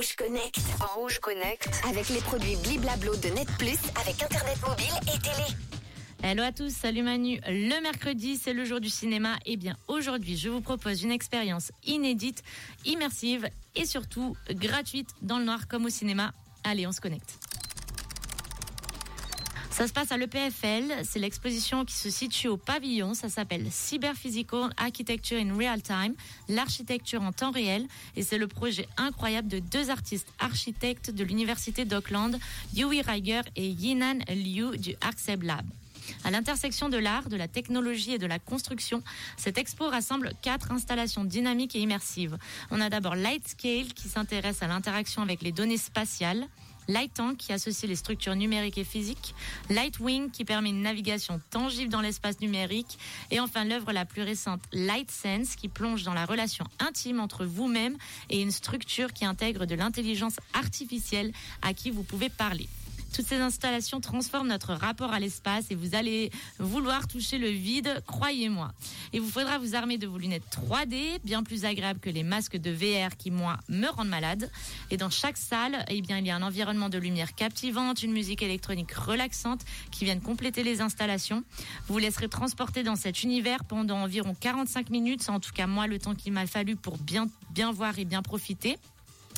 Rouge Connect. Rouge Connect. Avec les produits Bliblablo de Net Plus, avec Internet mobile et télé. Hello à tous, salut Manu. Le mercredi, c'est le jour du cinéma. Et bien aujourd'hui, je vous propose une expérience inédite, immersive et surtout gratuite dans le noir comme au cinéma. Allez, on se connecte. Ça se passe à l'EPFL, c'est l'exposition qui se situe au pavillon, ça s'appelle Cyber Physical Architecture in Real Time, l'architecture en temps réel, et c'est le projet incroyable de deux artistes architectes de l'université d'Auckland, Yui Reiger et Yinan Liu du Arcseb Lab. À l'intersection de l'art, de la technologie et de la construction, cette expo rassemble quatre installations dynamiques et immersives. On a d'abord Lightscale qui s'intéresse à l'interaction avec les données spatiales. Light Tank qui associe les structures numériques et physiques, Lightwing qui permet une navigation tangible dans l'espace numérique, et enfin l'œuvre la plus récente Light Sense qui plonge dans la relation intime entre vous-même et une structure qui intègre de l'intelligence artificielle à qui vous pouvez parler. Toutes ces installations transforment notre rapport à l'espace et vous allez vouloir toucher le vide, croyez-moi. Il vous faudra vous armer de vos lunettes 3D, bien plus agréables que les masques de VR qui, moi, me rendent malade. Et dans chaque salle, eh bien, il y a un environnement de lumière captivante, une musique électronique relaxante qui viennent compléter les installations. Vous vous laisserez transporter dans cet univers pendant environ 45 minutes, en tout cas moi le temps qu'il m'a fallu pour bien, bien voir et bien profiter.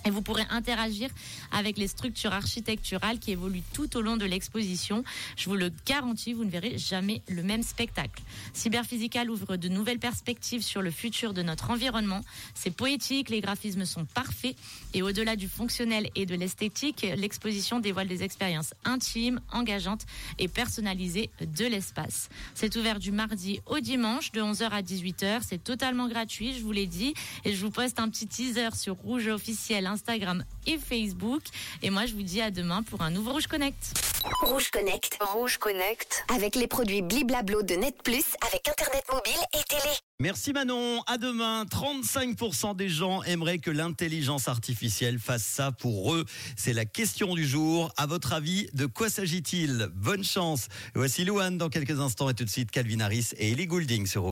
Et vous pourrez interagir avec les structures architecturales qui évoluent tout au long de l'exposition. Je vous le garantis, vous ne verrez jamais le même spectacle. Cyberphysical ouvre de nouvelles perspectives sur le futur de notre environnement. C'est poétique, les graphismes sont parfaits et au-delà du fonctionnel et de l'esthétique, l'exposition dévoile des expériences intimes, engageantes et personnalisées de l'espace. C'est ouvert du mardi au dimanche de 11h à 18h. C'est totalement gratuit, je vous l'ai dit. Et je vous poste un petit teaser sur Rouge officiel Instagram et Facebook. Et moi, je vous dis à demain pour un nouveau Rouge Connect. Rouge Connect. Rouge Connect. Avec les produits Bliblablo de Net Plus, avec Internet mobile et télé. Merci Manon, à demain. 35% des gens aimeraient que l'intelligence artificielle fasse ça pour eux. C'est la question du jour. À votre avis, de quoi s'agit-il? Bonne chance. Voici Louane dans quelques instants et tout de suite Calvin Harris et Ellie Goulding sur